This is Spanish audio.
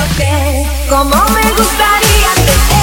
tocarte como me gustaría.